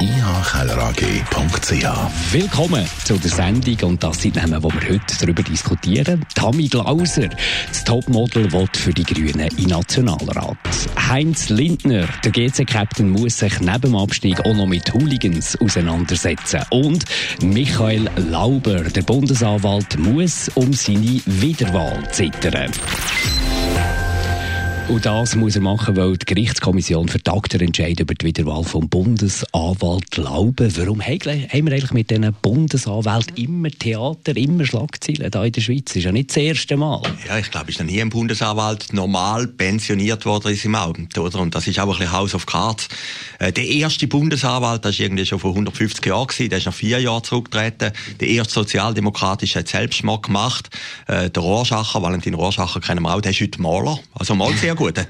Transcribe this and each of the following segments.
ihkellerag.ch. Willkommen zu der Sendung und das sind Themen, wo wir heute darüber diskutieren. Tammy Glauser, das Topmodel, will für die Grünen in Nationalrat. Heinz Lindner, der GC-Captain, muss sich neben dem Abstieg auch noch mit Hooligans auseinandersetzen. Und Michael Lauber, der Bundesanwalt, muss um seine Wiederwahl zittern. Und das muss er machen, weil die Gerichtskommission vertagt den Entscheid über die Wiederwahl vom Bundesanwalt Lauben. Warum haben wir eigentlich mit diesen Bundesanwälten immer Theater, immer Schlagzeilen da in der Schweiz? Das ist ja nicht das erste Mal. Ja, ich glaube, ist noch nie ein Bundesanwalt normal pensioniert worden in seinem Amt, oder? Und das ist auch ein bisschen House of Cards. Äh, der erste Bundesanwalt, das war irgendwie schon vor 150 Jahren, der ist nach vier Jahren zurückgetreten. Der erste Sozialdemokratische hat Selbstmord gemacht. Äh, der Rohrschacher, Valentin Rohrschacher kennen wir auch, der ist heute Maler. Also mal sehr gut.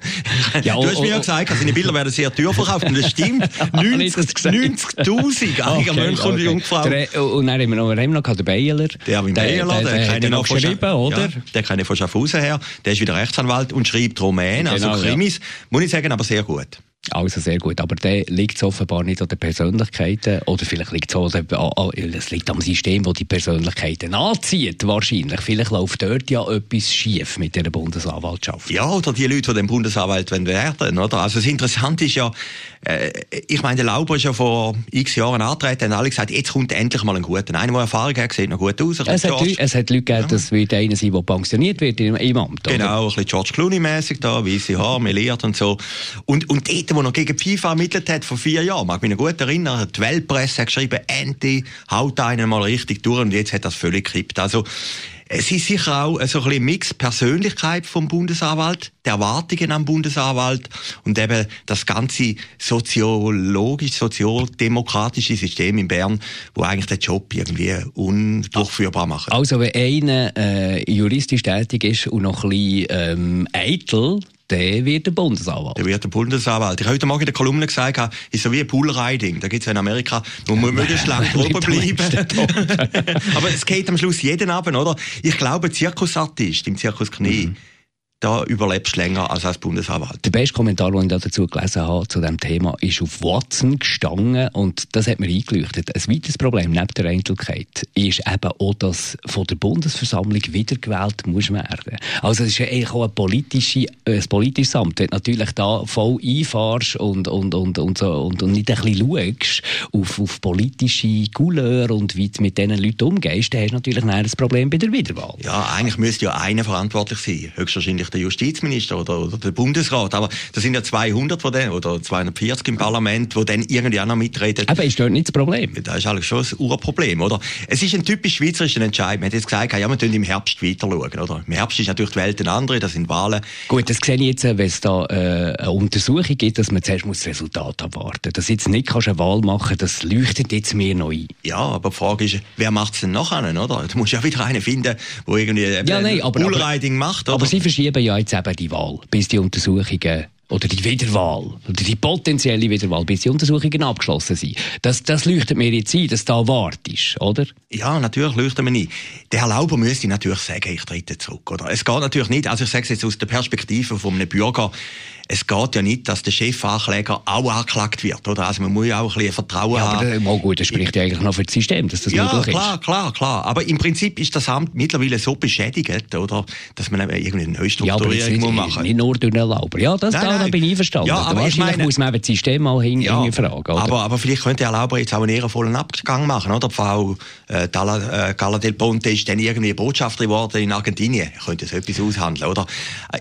Ja, du hast mir ja gesagt, seine Bilder werden sehr teuer verkauft. Und das stimmt. 90.000 90 okay, Mönche und Jungfrauen. Und dann haben wir noch, haben noch den Bayerler. Der Armin Bayerler, der, der, der, der noch geschrieben, oder? Ja, der kenne ich von Schaffhausen her. Der ist wieder Rechtsanwalt und schreibt Romän, also genau, Krimis. Ja. Muss ich sagen, aber sehr gut. Also sehr gut, aber der liegt offenbar nicht an den Persönlichkeiten oder vielleicht liegt es auch, es liegt am System, das die Persönlichkeiten anzieht, wahrscheinlich. Vielleicht läuft dort ja etwas schief mit der Bundesanwaltschaft. Ja, oder die Leute, die den Bundesanwalt werden oder? Also das Interessante ist ja, äh, ich meine, der Lauber ist ja vor x Jahren angetreten und alle gesagt, jetzt kommt endlich mal ein guter. Einer, der Erfahrung hat, sieht noch gut aus. Es hat, es hat, Leute gegeben, ja. das wird einer sein, der pensioniert wird im, im Amt. Oder? Genau, ein bisschen George Clooney-mäßig da, weiße Haare, meliert und so. Und, und dort, wo noch gegen FIFA ermittelt hat, vor vier Jahren, mag mich noch gut erinnern, die Weltpresse hat geschrieben, Anti, haut einen mal richtig durch und jetzt hat das völlig gekippt. Also, es ist sicher auch so ein bisschen Mix Persönlichkeit vom Bundesanwalt, der Erwartungen am Bundesanwalt und eben das ganze soziologisch, sozialdemokratische System in Bern, wo eigentlich den Job irgendwie undurchführbar macht. Also wenn einer äh, juristisch tätig ist und noch ein bisschen ähm, eitel, der wird der Bundesanwalt. Der wird der Bundesanwalt. Ich habe heute Morgen in der Kolumne gesagt, ist so wie Poolriding. Da gibt es ja in Amerika, wo man möglichst lange drüber bleiben. Aber es geht am Schluss jeden Abend, oder? Ich glaube, Zirkusartist im Zirkus Knie, mhm da überlebst du länger als als Bundesanwalt. Der beste Kommentar, den ich dazu gelesen habe, zu diesem Thema, ist auf Watson gestanden und das hat mir eingeleuchtet. Ein weiteres Problem neben der Einzelkeit ist eben auch, dass von der Bundesversammlung wiedergewählt muss werden. Also es ist ja eigentlich auch ein, politische, ein politisches Amt. Wenn du natürlich da voll einfahrst und, und, und, und, so, und, und nicht ein bisschen schaust auf, auf politische Couleur und wie du mit diesen Leuten umgehst, dann hast du natürlich ein Problem bei der Wiederwahl. Ja, eigentlich müsste ja einer verantwortlich sein. Höchstwahrscheinlich vielleicht der Justizminister oder, oder der Bundesrat, aber das sind ja 200 von denen oder 240 im Parlament, die dann irgendwie auch noch mitreden. Aber ist dort nicht das Problem? Das ist eigentlich schon ein Urproblem, oder? Es ist ein typisch schweizerischer Entscheid. Man hat jetzt gesagt, ja, wir tun im Herbst weiter schauen, oder? Im Herbst ist natürlich die Welt eine andere, das sind Wahlen. Gut, das sehe ich jetzt, wenn es da äh, eine Untersuchung gibt, dass man zuerst muss das Resultat abwarten Dass jetzt nicht kannst eine Wahl machen das leuchtet jetzt mir noch ein. Ja, aber die Frage ist, wer macht es denn nachher, oder? Du musst ja wieder einen finden, der irgendwie ja, nein, aber, aber, macht, oder? Aber sie verschieben verschieben ja jetzt eben die Wahl, bis die Untersuchungen oder die Wiederwahl, oder die potenzielle Wiederwahl, bis die Untersuchungen abgeschlossen sind. Das, das leuchtet mir jetzt ein, dass da wartest, oder? Ja, natürlich leuchtet mir ein. Der Herr Lauber müsste natürlich sagen, ich trete zurück, oder? Es geht natürlich nicht, also ich sage es jetzt aus der Perspektive von einem Bürger, es geht ja nicht, dass der Chefankläger auch angeklagt wird, oder? Also man muss ja auch ein bisschen Vertrauen ja, aber haben. Aber gut, das spricht ja eigentlich noch für das System, dass das ja, möglich klar, ist. Ja, klar, klar. Aber im Prinzip ist das Amt mittlerweile so beschädigt, oder? Dass man irgendwie eine Neustrukturierung ja, machen muss. nicht nur durch den Lauber. Ja, das nein, da, da bin ich einverstanden. Ja, aber Wahrscheinlich meine, muss man eben das System mal hin, ja, fragen. Oder? Aber, aber vielleicht könnte Herr Lauber jetzt auch einen ehrenvollen Abgang machen, oder? Frau äh, Dalla, äh, Gala del Ponte ist dann irgendwie Botschafterin geworden in Argentinien. Ich könnte so etwas aushandeln, oder?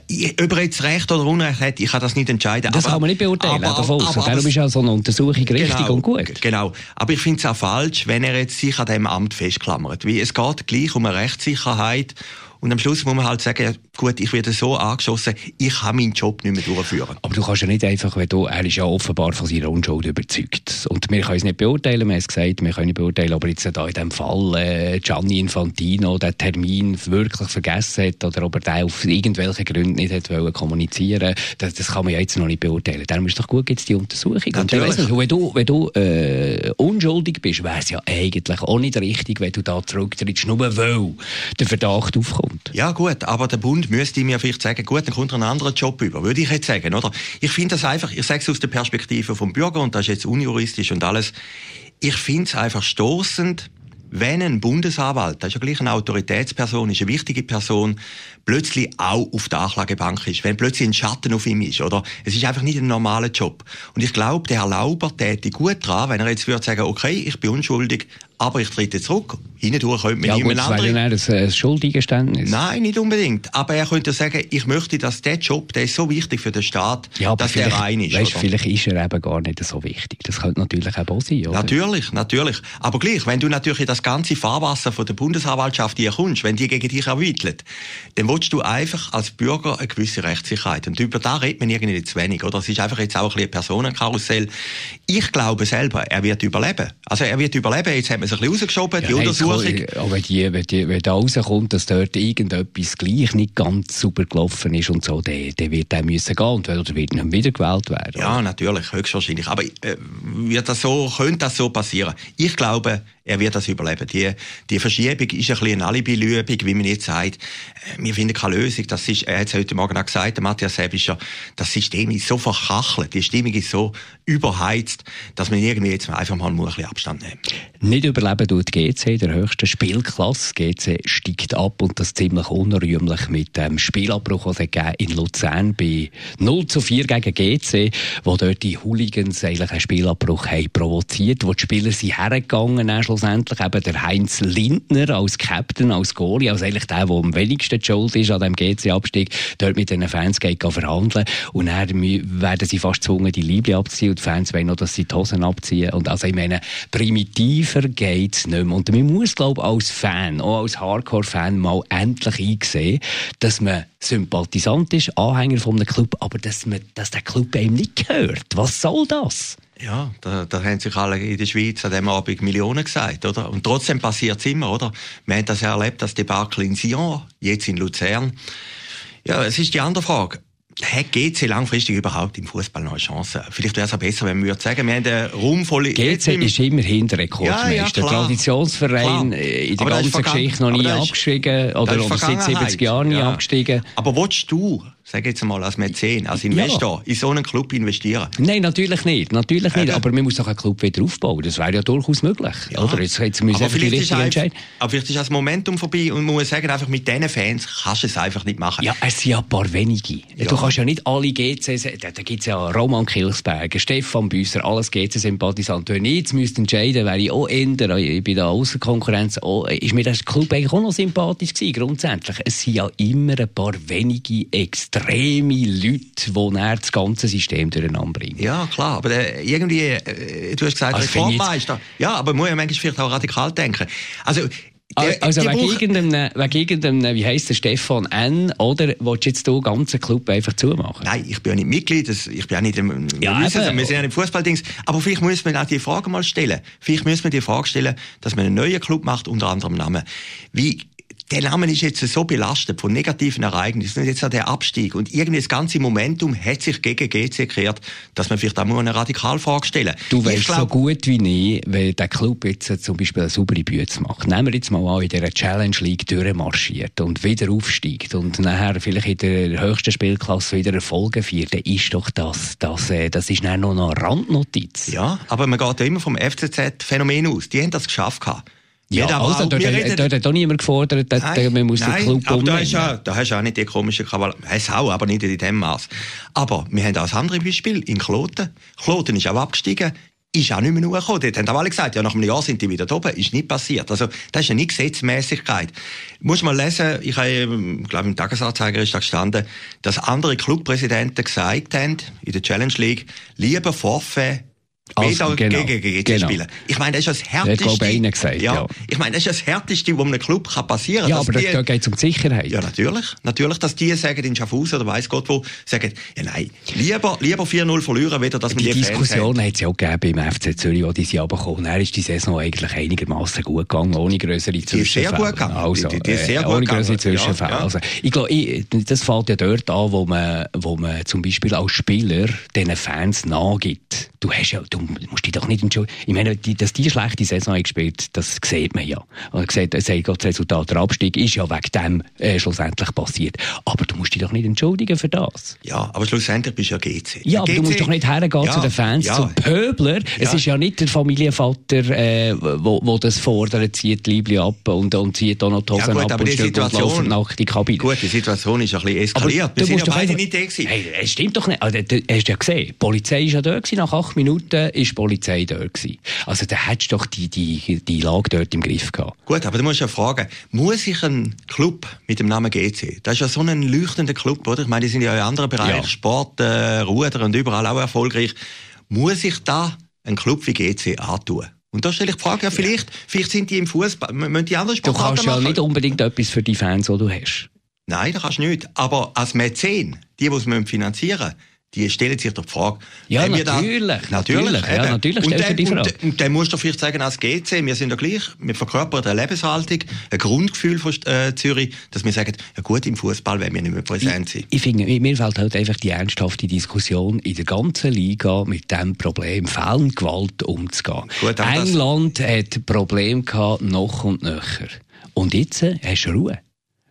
Äh, ob er jetzt Recht oder Unrecht hat, ich kann das nicht entscheiden. Das aber, kann man nicht beurteilen, aber, davon. Aber, aber, Darum ist ja so eine Untersuchung richtig genau, und gut. Genau. Aber ich finde es auch falsch, wenn er jetzt sich an diesem Amt festklammert. Weil es geht gleich um eine Rechtssicherheit Und am Schluss muss man halt sagen, gut, ich werde so angeschossen, ich kann meinen Job nicht mehr durchführen. Aber du kannst ja nicht einfach, wenn du, er ist ja offenbar von seiner Unschuld überzeugt. Und wir können es nicht beurteilen, wir haben es gesagt, wir können nicht beurteilen, ob jetzt da in dem Fall äh, Gianni Infantino den Termin wirklich vergessen hat oder ob er den auf irgendwelchen Gründen nicht hat wollen kommunizieren das, das kann man ja jetzt noch nicht beurteilen. Darum ist doch gut, gibt es die Untersuchung. Natürlich. Und wenn du, wenn du äh, unschuldig bist, wäre es ja eigentlich auch nicht richtig, wenn du da zurücktrittst, nur weil der Verdacht aufkommt. Ja gut, aber der Bund müsste mir vielleicht sagen, gut, dann kommt er einen anderen Job über, würde ich jetzt sagen, oder? Ich finde das einfach, ich sage es aus der Perspektive vom Bürger und das ist jetzt unjuristisch und alles. Ich finde es einfach stoßend, wenn ein Bundesanwalt, das ist ja gleich eine Autoritätsperson, ist eine wichtige Person, plötzlich auch auf der Anklagebank ist, wenn plötzlich ein Schatten auf ihm ist, oder? Es ist einfach nicht ein normaler Job. Und ich glaube, der Herr Lauber täte gut dran, wenn er jetzt würde sagen, okay, ich bin unschuldig, aber ich trete zurück. Hindurch könnte man ja, niemand gut, das wäre anderen... ja ein Schuldeingeständnis. Nein, nicht unbedingt. Aber er könnte sagen, ich möchte, dass der Job, der ist so wichtig für den Staat, Ja, dass der vielleicht, rein ist. weißt, oder? vielleicht ist er eben gar nicht so wichtig. Das könnte natürlich auch sein, oder? Natürlich, natürlich. Aber gleich, wenn du natürlich in das ganze Fahrwasser von der Bundesanwaltschaft hier kommst, wenn die gegen dich ermittelt, dann willst du einfach als Bürger eine gewisse Rechtssicherheit. Und über da redet man irgendwie zu wenig, oder? Es ist einfach jetzt auch ein bisschen Personenkarussell. Ich glaube selber, er wird überleben. Also er wird überleben. Jetzt hat man es ein bisschen rausgeschoben, die nein, Untersuchung. Aber wenn, die, wenn, die, wenn da rauskommt, dass dort irgendetwas gleich nicht ganz super gelaufen ist und so, dann, dann wird der müssen gehen und oder wird nicht wiedergewählt werden. Ja, natürlich, höchstwahrscheinlich. Aber äh, wird das so, könnte das so passieren? Ich glaube, er wird das überleben. Die, die Verschiebung ist ein bisschen eine Alibi-Lübung, wie man jetzt sagt. Äh, Wir finden keine Lösung. Das ist, er hat es heute Morgen auch gesagt, der Matthias ja, das System ist so verkachelt, die Stimmung ist so überheizt, dass man irgendwie jetzt einfach mal muss ein bisschen Abstand nehmen Nicht überleben tut GC in der höchsten Spielklasse. GC steigt ab und das ziemlich unrühmlich mit dem Spielabbruch, den es gegeben in Luzern bei 0 zu 4 gegen GC, wo dort die Hooligans eigentlich einen Spielabbruch haben provoziert, wo die Spieler sind hergegangen, dann schlussendlich eben der Heinz Lindner als Captain, als Goalie, als eigentlich der, der am wenigsten schuld ist an dem GC-Abstieg, dort mit den Fans geht verhandeln. Und dann werden sie fast gezwungen, die Liebe abzuziehen. Und die Fans wollen noch, dass sie die Hosen abziehen. Und also ich meine, primitiver geht's nicht mehr. Und man muss, glaube ich, als Fan, auch als Hardcore-Fan mal endlich einsehen, dass man Sympathisant ist, Anhänger von einem Club, aber dass, man, dass der Club einem nicht gehört. Was soll das? Ja, da, da haben sich alle in der Schweiz an diesem Abend Millionen gesagt, oder? Und trotzdem passiert es immer, oder? Wir haben das ja erlebt, das Debakel in Sion, jetzt in Luzern. Ja, es ist die andere Frage. Hat GC langfristig überhaupt im Fußball noch eine Chance? Vielleicht wäre es auch besser, wenn wir sagen, wir haben eine ruhmvolle... GC ist immerhin der Rekordmeister. Ja, ja, klar. Traditionsverein Klar. äh, in der ganzen Geschichte noch nie abgestiegen oder, oder seit 70 Vergangenheit. Jahren nie Ja. abgestiegen. Aber willst du, sag jetzt mal als Mäzen, als Investor, in so einen Club investieren? Nein, natürlich nicht. Natürlich nicht. Aber man muss doch einen Club wieder aufbauen. Das wäre ja durchaus möglich. Ja. Oder? Jetzt, jetzt müssen wir aber, vielleicht ist einfach, entscheiden. aber vielleicht ist das Momentum vorbei und man muss sagen, einfach mit diesen Fans kannst du es einfach nicht machen. Ja, es sind ja ein paar wenige. Ja. Du kannst ja nicht alle GC, da, da gibt es ja Roman Kilsberger, Stefan Büsser, alles GC-Sympathisanten. Wenn ich jetzt müsste entscheiden wäre ich auch eher, ich bin da außer Konkurrenz, auch, ist mir der Club eigentlich auch noch sympathisch gewesen, grundsätzlich. Es sind ja immer ein paar wenige extreme Leute, die dann das ganze System durcheinander bringen. Ja, klar, aber äh, irgendwie, äh, du hast gesagt, Also Reformmeister. Ja, aber man muss ja manchmal vielleicht auch radikal denken. Also, der- Also wegen irgendeinem, wegen irgendeinem, wie heisst der, Stefan N., oder willst du jetzt den ganzen Club einfach zumachen? Nein, ich bin ja nicht Mitglied, das- ich bin ja nicht im, Ja, eben. wir sind ja nicht Fußballdings. Aber vielleicht muss man auch die Frage mal stellen. Vielleicht muss man die Frage stellen, dass man einen neuen Club macht, unter anderem Namen. Wie, der Name ist jetzt so belastet von negativen Ereignissen und jetzt auch der Abstieg und irgendwie das ganze Momentum hat sich gegen GC gekehrt, dass man vielleicht auch mal eine Radikalfrage stellen. Du weißt so glaub- gut wie ich, wenn der Club jetzt zum Beispiel eine saubere Bühne macht. Nehmen wir jetzt mal an, in dieser Challenge League durchmarschiert und wieder aufsteigt und nachher vielleicht in der höchsten Spielklasse wieder Erfolge feiert, dann ist doch das, das, äh, das ist dann noch eine Randnotiz. Ja, aber man geht ja immer vom FCZ-Phänomen aus. Die haben das geschafft. gehabt. Ja, Wir haben also, dort, dort, dort hat auch niemand gefordert, dass Nein, man muss den nein, Club aber da du auch, da hast du auch nicht die komische Krawall. Hast auch, aber nicht in dem Maß. Aber wir haben auch das andere Beispiel in Kloten. Kloten ist auch abgestiegen. Ist auch nicht mehr hochgekommen. Dort haben auch alle gesagt, ja, nach einem Jahr sind die wieder da oben. Ist nicht passiert. Also, das ist ja nicht Gesetzmäßigkeit. Muss mal lesen, ich habe, ähm, glaube, im Tagesanzeiger ist da gestanden, dass andere Clubpräsidenten gesagt haben, in der Challenge League, lieber Forfait Also, genau, gegen GC genau. spielen. Ich meine, das ist das Härteste. Ich gesagt, ja. ja. Ich meine, das ist das Härteste, was einem Club kann passieren kann. Ja, aber die, da geht es um die Sicherheit. Ja, natürlich. Natürlich, dass die sagen in Schaffhausen oder weiss Gott wo, sagen, ja nein, lieber, lieber 4-0 verlieren, weder dass man die, die Diskussion hat es ja auch gegeben beim FC Zürich, wo die sie runtergekommen. Dann ist die Saison eigentlich einigermaßen gut gegangen, ohne größere Zwischenfälle. Die ist sehr gut gegangen. Also, die, die ist sehr äh, ohne größere Zwischenfälle. Ja, ja. Also, ich glaube, das fällt ja dort an, wo man, wo man zum Beispiel als Spieler diesen Fans nachgibt. Du hast ja, du musst dich doch nicht entschuldigen. Ich meine, die, dass die schlechte Saison gespielt das sieht man ja. Und sieht, das Resultat, der Abstieg ist ja wegen dem äh, schlussendlich passiert. Aber du musst dich doch nicht entschuldigen für das. Ja, aber schlussendlich bist du ja GC. Ja, aber GC, du musst doch nicht hergehen ja, zu den Fans, ja, zum Pöbler. Ja. Es ist ja nicht der Familienvater, äh, wo, wo das fordert, zieht die Liebli ab und, und zieht auch noch die Hosen ja, gut, ab und, Situation, nach die Kabine. Gut, die Situation ist ein bisschen eskaliert. Aber Wir sind ja beide nicht da gewesen. Hey, es stimmt doch nicht. Also, du hast ja gesehen, die Polizei ist ja da gewesen. Nach acht Minuten ist die Polizei da gewesen. Also da hättest du doch die, die, die Lage dort im Griff gehabt. Gut, aber du musst ja fragen, muss ich ein Club mit dem Namen GC, das ist ja so ein leuchtender Club, oder? Ich meine, die sind ja in anderen Bereichen, ja. Sport, äh, Ruder und überall auch erfolgreich. Muss ich da einen Club wie GC antun? Und da stelle ich die Frage, ja, vielleicht, ja. vielleicht sind die im Fußball, müssen die anderen Sportarten Du kannst ja nicht unbedingt etwas für die Fans, die du hast. Nein, das kannst du nicht. Aber als Mäzen, die, die es finanzieren müssen, die stellen sich doch die Frage. Ja, natürlich, da, natürlich. Natürlich, ja, natürlich und dann, die Frage. Und, und dann musst du vielleicht sagen, als GC, wir sind ja gleich, wir verkörpern eine Lebenshaltung, ein Grundgefühl von äh, Zürich, dass wir sagen, ja gut, im Fußball werden wir nicht mehr präsent sein. Ich, ich finde, mir fällt halt einfach die ernsthafte Diskussion in der ganzen Liga mit dem Problem Fehlengewalt umzugehen. Gut, England hat Probleme gehabt, noch und nöcher. Und jetzt äh, hast du Ruhe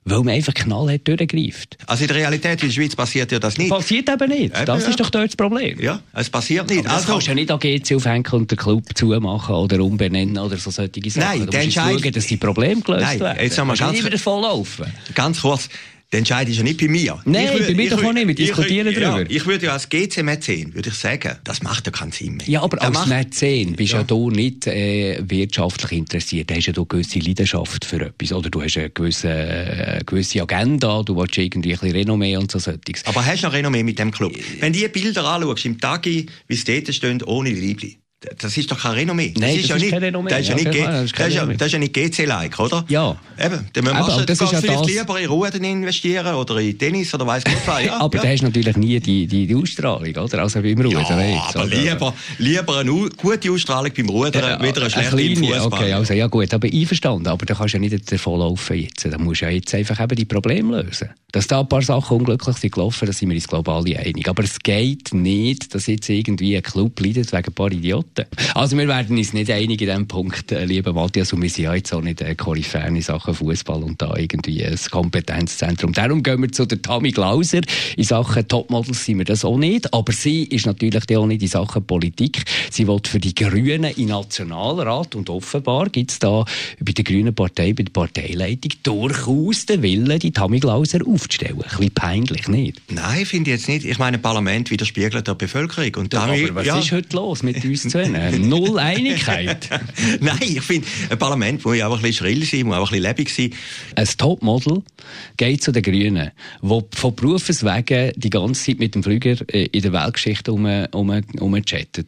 weil man einfach knallhart durchgreift. Also in der Realität in der Schweiz passiert ja das nicht. Passiert eben nicht. Eben, das ist doch dort das Problem. Ja, es passiert nicht. Also, kannst du ja nicht an GC aufhängen und den Club zumachen oder umbenennen oder so solche Sachen. Nein, du musst schauen, dass die Probleme gelöst Nein, werden. Jetzt haben wir ganz, nicht wieder voll laufen. Ganz kurz. Der Entscheid ist ja nicht bei mir. Nein, würd, bei mir doch nicht. Wir diskutieren ich, darüber. Ja, ich würde ja als GC Mäzen, würde ich sagen, das macht ja keinen Sinn mehr. Ja, aber das als Mäzen bist ja, ja du nicht äh, wirtschaftlich interessiert. Du hast ja du eine gewisse Leidenschaft für etwas. Oder du hast eine gewisse, äh, gewisse Agenda, du willst irgendwie ein bisschen Renommee und so solches. Aber hast du noch Renommee mit dem Club? Wenn du die Bilder anschaust, im Tagi, wie es dort stehen, ohne Liebling, das ist doch kein Renommee. Nein, das ist, das ja ist kein Renommee. Das ist ja, nicht, klar, das ist, das, ist ja, das ist ja nicht GC-like, oder? Ja. Eben, dann machst du das vielleicht das... lieber in Ruhe investieren oder in Tennis oder weiss Gott was. Ja, aber ja. da hast du natürlich nie die, die, die Ausstrahlung, oder? Also beim Rudern. Ja, jetzt, aber lieber, lieber eine gute Ausstrahlung beim Rudern, ja, wieder eine schlechte eine kleine, Fußball. Okay, also ja gut, aber einverstanden. Aber da kannst du ja nicht davon laufen jetzt. Da musst du ja jetzt einfach eben die Probleme lösen. Dass da ein paar Sachen unglücklich sind gelaufen, da sind wir uns glaube alle einig. Aber es geht nicht, dass jetzt irgendwie ein Club leidet wegen ein paar Idioten. Also wir werden uns nicht einig in diesem Punkt, äh, lieber Matthias, und wir sind ja jetzt auch nicht äh, Koryphäen in Sachen Fußball und da irgendwie ein Kompetenzzentrum. Darum gehen wir zu der Tammy Glauser. In Sachen Topmodels sind wir das auch nicht, aber sie ist natürlich auch nicht in Sachen Politik. Sie will für die Grünen in Nationalrat und offenbar gibt es da bei der Grünen Partei, bei der Parteileitung durchaus den Willen, die Tammy Glauser aufzustellen. Ein bisschen peinlich, nicht? Nein, finde ich jetzt nicht. Ich meine, Parlament widerspiegelt der Bevölkerung. Und ja, aber was ja. ist heute los mit uns zu Null Einigkeit. Nein, ich finde, ein Parlament muss ja auch ein bisschen schrill sein, muss auch ein bisschen lebendig sein. Ein Topmodel geht zu den Grünen, wo von Berufes wegen die ganze Zeit mit dem Flüger äh, in der Weltgeschichte um, um, um.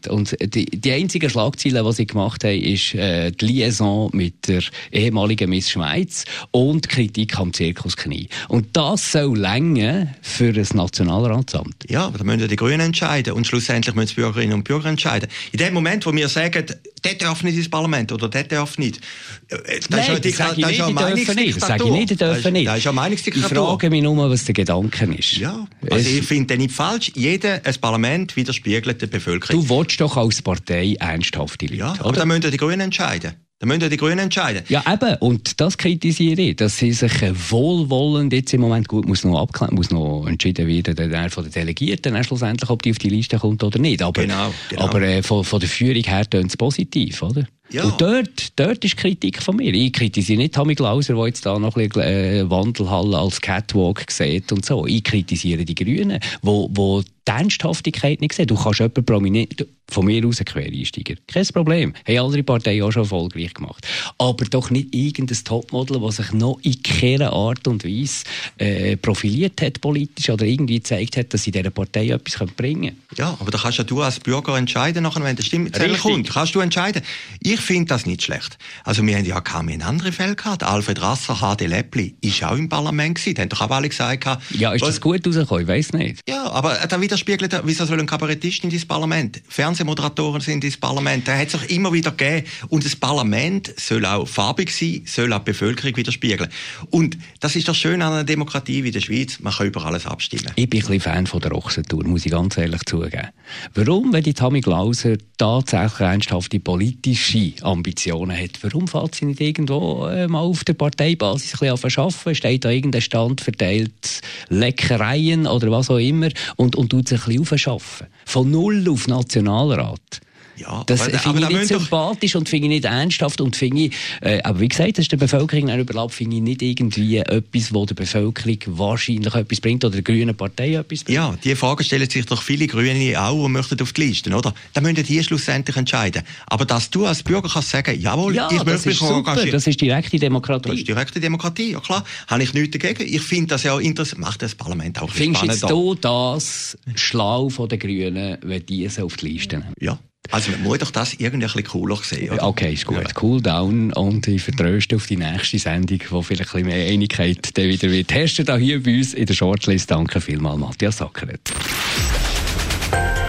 Und die, die einzige Schlagzeile, die sie gemacht haben, ist äh, die Liaison mit der ehemaligen Miss Schweiz und Kritik am Zirkusknie. Und das soll länger für ein Nationalratsamt. Ja, aber da müssen die Grünen entscheiden und schlussendlich müssen die Bürgerinnen und Bürger entscheiden. In dem Moment, wo wir sagen, der darf nicht ins Parlament oder der darf nicht. Das Nein, ist ja, das die dürfen nicht. Das sage ich nicht, die dürfen nicht. Das ist ja Meinungsdiktatur. Ich frage mich nur, was der Gedanke ist. Ja, also ich finde den nicht falsch. Jeder, ein Parlament widerspiegelt der Bevölkerung. Du willst doch als Partei ernsthafte Leute, Ja, aber dann müssen die Grünen entscheiden. Dann müssen ja die Grünen entscheiden. Ja, eben. Und das kritisiere ich, dass sie sich wohlwollend jetzt im Moment gut muss noch abklären, muss noch entschieden werden, der von den Delegierten schlussendlich, ob die auf die Liste kommt oder nicht. Aber, genau, genau. aber äh, von, von der Führung her tönt es positiv, oder? Ja. Und dort, dort ist Kritik von mir. Ich kritisiere nicht Tommy Glauser, der jetzt da noch ein bisschen äh, Wandelhalle als Catwalk sieht und so. Ich kritisiere die Grünen, wo, wo die Ernsthaftigkeit nicht sehen. Du kannst jemanden prominent, von mir aus ein Quereinsteiger. Kein Problem. Haben andere Parteien auch schon erfolgreich gemacht. Aber doch nicht irgendein Topmodel, das sich noch in keiner Art und Weise äh, profiliert hat politisch oder irgendwie gezeigt hat, dass sie dieser Partei etwas bringen können. Ja, aber da kannst ja du als Bürger entscheiden, nachher, wenn der Stimmzettel kommt. Kannst du entscheiden. Ich finde das nicht schlecht. Also wir haben ja kaum in andere Fälle gehabt. Alfred Rasser, HD Leppli, ist auch im Parlament gewesen. Da haben doch auch alle gesagt. Ja, ist das gut rausgekommen? Ich weiß nicht. Ja, aber da widerspiegelt, wieso soll ein Kabarettist in das Parlament? Fernsehmoderatoren sind ins Parlament. Da hat es auch immer wieder gegeben. Und das Parlament soll auch farbig sein, soll auch die Bevölkerung widerspiegeln. Und das ist doch schön an einer Demokratie wie der Schweiz. Man kann über alles abstimmen. Ich bin ein bisschen Fan von der Ochsentour, muss ich ganz ehrlich zugeben. Warum, wenn die Tammy Glauser tatsächlich ernsthafte politische Ambitionen hat, warum fällt sie nicht irgendwo äh, mal auf der Parteibasis ein bisschen arbeiten? Steht da irgendein Stand verteilt Leckereien oder was auch immer und, und tut sich ein bisschen aufschaffen? Von null auf Nationalrat. Ja, das finde ich nicht sympathisch und finde ich nicht ernsthaft und finde ich, äh, aber wie gesagt, das ist der Bevölkerung überlassen, finde ich nicht irgendwie etwas, wo der Bevölkerung wahrscheinlich etwas bringt oder der grünen Partei etwas bringt. Ja, die Frage stellen sich doch viele Grüne auch und möchten auf die Liste, oder? Dann müssen die schlussendlich entscheiden. Aber dass du als Bürger kannst sagen, jawohl, ja, ich möchte mich engagieren. Das ist direkte Demokratie. Das ist direkte Demokratie, ja klar. Habe ich nichts dagegen. Ich finde das ja auch interessant. Macht das Parlament auch Findest spannend. Findest du das schlau von den Grünen, wenn die es auf die Liste nehmen? Ja. Also man muss doch das irgendwie ein bisschen cooler sehen, oder? Okay, ist gut. Ja. Cool down und ich vertröste auf die nächste Sendung, wo vielleicht ein bisschen mehr Einigkeit dann wieder wird herrschen da hier bei uns in der Shortlist. Danke vielmals, Matthias Sackeret.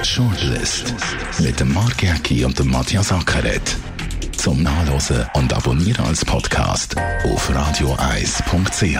Shortlist mit dem Mark Jäcki und dem Matthias Ackeret. Zum Nachlesen und Abonnieren als Podcast auf radioeis.ch.